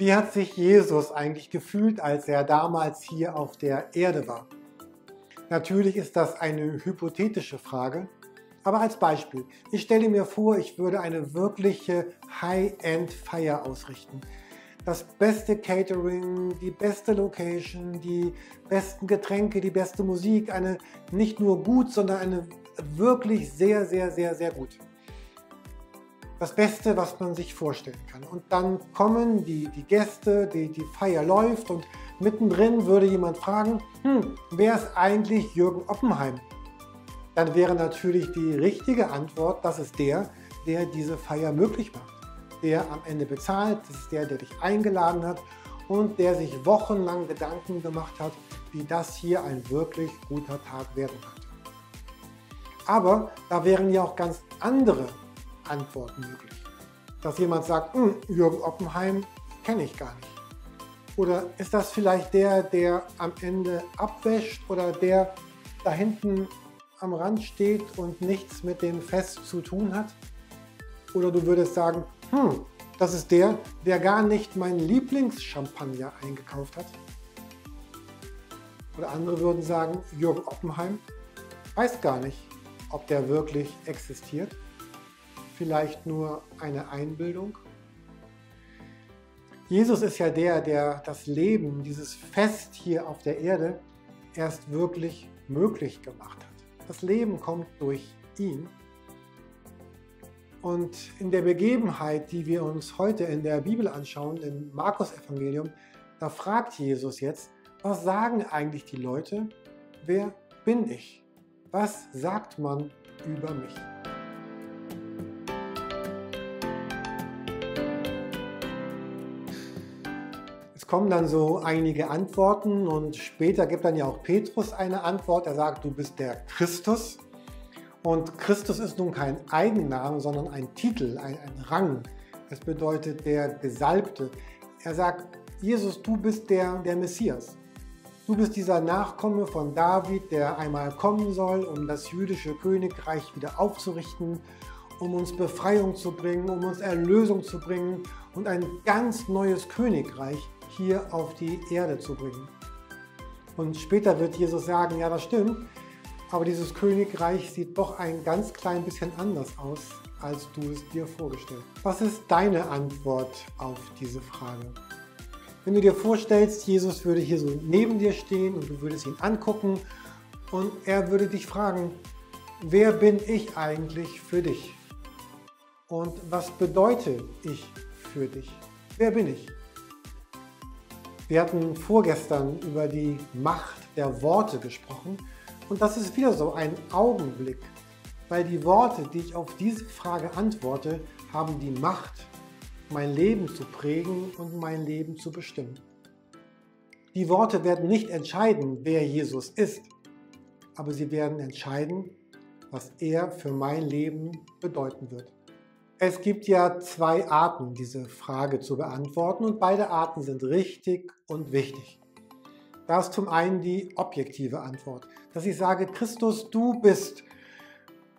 Wie hat sich Jesus eigentlich gefühlt, als er damals hier auf der Erde war? Natürlich ist das eine hypothetische Frage, aber als Beispiel. Ich stelle mir vor, ich würde eine wirkliche High-End-Feier ausrichten. Das beste Catering, die beste Location, die besten Getränke, die beste Musik, eine nicht nur gut, sondern eine wirklich sehr, sehr, sehr, sehr gut das Beste, was man sich vorstellen kann. Und dann kommen die, die Gäste, die, die Feier läuft und mittendrin würde jemand fragen, hm, wer ist eigentlich Jürgen Oppenheim? Dann wäre natürlich die richtige Antwort, das ist der, der diese Feier möglich macht. Der am Ende bezahlt, das ist der, der dich eingeladen hat und der sich wochenlang Gedanken gemacht hat, wie das hier ein wirklich guter Tag werden könnte. Aber da wären ja auch ganz andere Antworten möglich. Dass jemand sagt, hm, Jürgen Oppenheim kenne ich gar nicht. Oder ist das vielleicht der, der am Ende abwäscht oder der da hinten am Rand steht und nichts mit dem Fest zu tun hat? Oder du würdest sagen, hm, das ist der, der gar nicht meinen Lieblingschampagner eingekauft hat. Oder andere würden sagen, Jürgen Oppenheim weiß gar nicht, ob der wirklich existiert vielleicht nur eine Einbildung? Jesus ist ja der, der das Leben, dieses Fest hier auf der Erde erst wirklich möglich gemacht hat. Das Leben kommt durch ihn. Und in der Begebenheit, die wir uns heute in der Bibel anschauen, im Markus-Evangelium, da fragt Jesus jetzt, was sagen eigentlich die Leute? Wer bin ich? Was sagt man über mich? Kommen dann so einige Antworten und später gibt dann ja auch Petrus eine Antwort. Er sagt, du bist der Christus. Und Christus ist nun kein Eigenname, sondern ein Titel, ein, ein Rang. Es bedeutet der Gesalbte. Er sagt, Jesus, du bist der, der Messias. Du bist dieser Nachkomme von David, der einmal kommen soll, um das jüdische Königreich wieder aufzurichten, um uns Befreiung zu bringen, um uns Erlösung zu bringen und ein ganz neues Königreich hier auf die Erde zu bringen. Und später wird Jesus sagen, ja, das stimmt, aber dieses Königreich sieht doch ein ganz klein bisschen anders aus, als du es dir vorgestellt. Was ist deine Antwort auf diese Frage? Wenn du dir vorstellst, Jesus würde hier so neben dir stehen und du würdest ihn angucken und er würde dich fragen, wer bin ich eigentlich für dich? Und was bedeutet ich für dich? Wer bin ich? Wir hatten vorgestern über die Macht der Worte gesprochen und das ist wieder so ein Augenblick, weil die Worte, die ich auf diese Frage antworte, haben die Macht, mein Leben zu prägen und mein Leben zu bestimmen. Die Worte werden nicht entscheiden, wer Jesus ist, aber sie werden entscheiden, was er für mein Leben bedeuten wird. Es gibt ja zwei Arten, diese Frage zu beantworten und beide Arten sind richtig und wichtig. Da ist zum einen die objektive Antwort, dass ich sage, Christus, du bist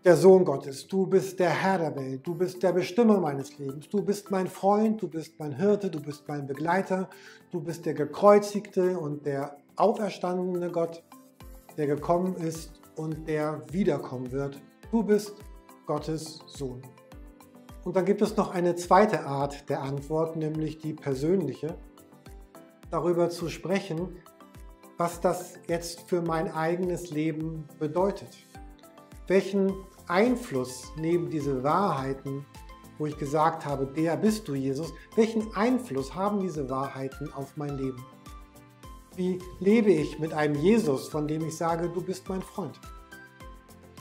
der Sohn Gottes, du bist der Herr der Welt, du bist der Bestimmer meines Lebens, du bist mein Freund, du bist mein Hirte, du bist mein Begleiter, du bist der gekreuzigte und der auferstandene Gott, der gekommen ist und der wiederkommen wird. Du bist Gottes Sohn. Und dann gibt es noch eine zweite Art der Antwort, nämlich die persönliche, darüber zu sprechen, was das jetzt für mein eigenes Leben bedeutet. Welchen Einfluss neben diese Wahrheiten, wo ich gesagt habe, der bist du Jesus, welchen Einfluss haben diese Wahrheiten auf mein Leben? Wie lebe ich mit einem Jesus, von dem ich sage, du bist mein Freund?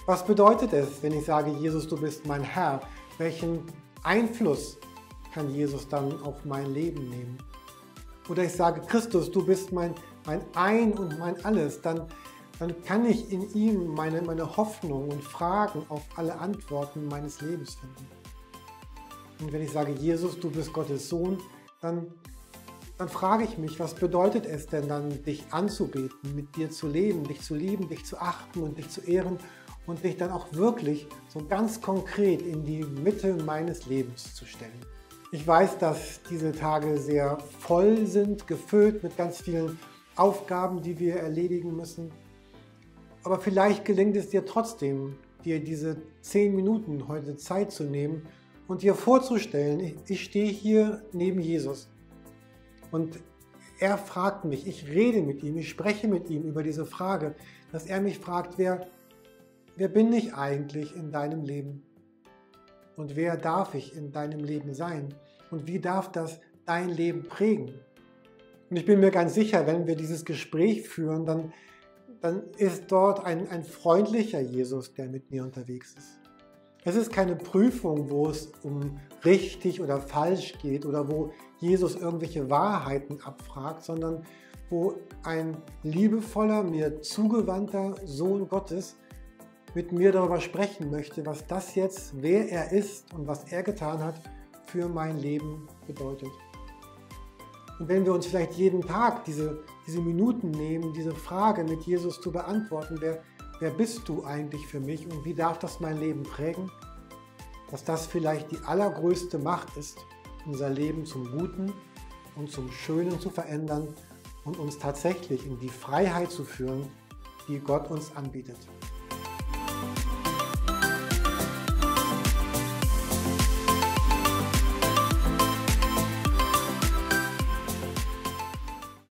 Was bedeutet es, wenn ich sage, Jesus, du bist mein Herr? Welchen Einfluss kann Jesus dann auf mein Leben nehmen? Oder ich sage, Christus, du bist mein, mein Ein und mein Alles, dann, dann kann ich in ihm meine, meine Hoffnung und Fragen auf alle Antworten meines Lebens finden. Und wenn ich sage, Jesus, du bist Gottes Sohn, dann, dann frage ich mich, was bedeutet es denn dann, dich anzubeten, mit dir zu leben, dich zu lieben, dich zu achten und dich zu ehren und dich dann auch wirklich so ganz konkret in die Mitte meines Lebens zu stellen. Ich weiß, dass diese Tage sehr voll sind, gefüllt mit ganz vielen Aufgaben, die wir erledigen müssen. Aber vielleicht gelingt es dir trotzdem, dir diese zehn Minuten heute Zeit zu nehmen und dir vorzustellen, ich stehe hier neben Jesus und er fragt mich, ich rede mit ihm, ich spreche mit ihm über diese Frage, dass er mich fragt, wer, wer bin ich eigentlich in deinem Leben? Und wer darf ich in deinem Leben sein? Und wie darf das dein Leben prägen? Und ich bin mir ganz sicher, wenn wir dieses Gespräch führen, dann, dann ist dort ein, ein freundlicher Jesus, der mit mir unterwegs ist. Es ist keine Prüfung, wo es um richtig oder falsch geht oder wo Jesus irgendwelche Wahrheiten abfragt, sondern wo ein liebevoller, mir zugewandter Sohn Gottes mit mir darüber sprechen möchte, was das jetzt, wer er ist und was er getan hat, für mein Leben bedeutet. Und wenn wir uns vielleicht jeden Tag diese, diese Minuten nehmen, diese Frage mit Jesus zu beantworten, wer, wer bist du eigentlich für mich und wie darf das mein Leben prägen, dass das vielleicht die allergrößte Macht ist, unser Leben zum Guten und zum Schönen zu verändern und uns tatsächlich in die Freiheit zu führen, die Gott uns anbietet.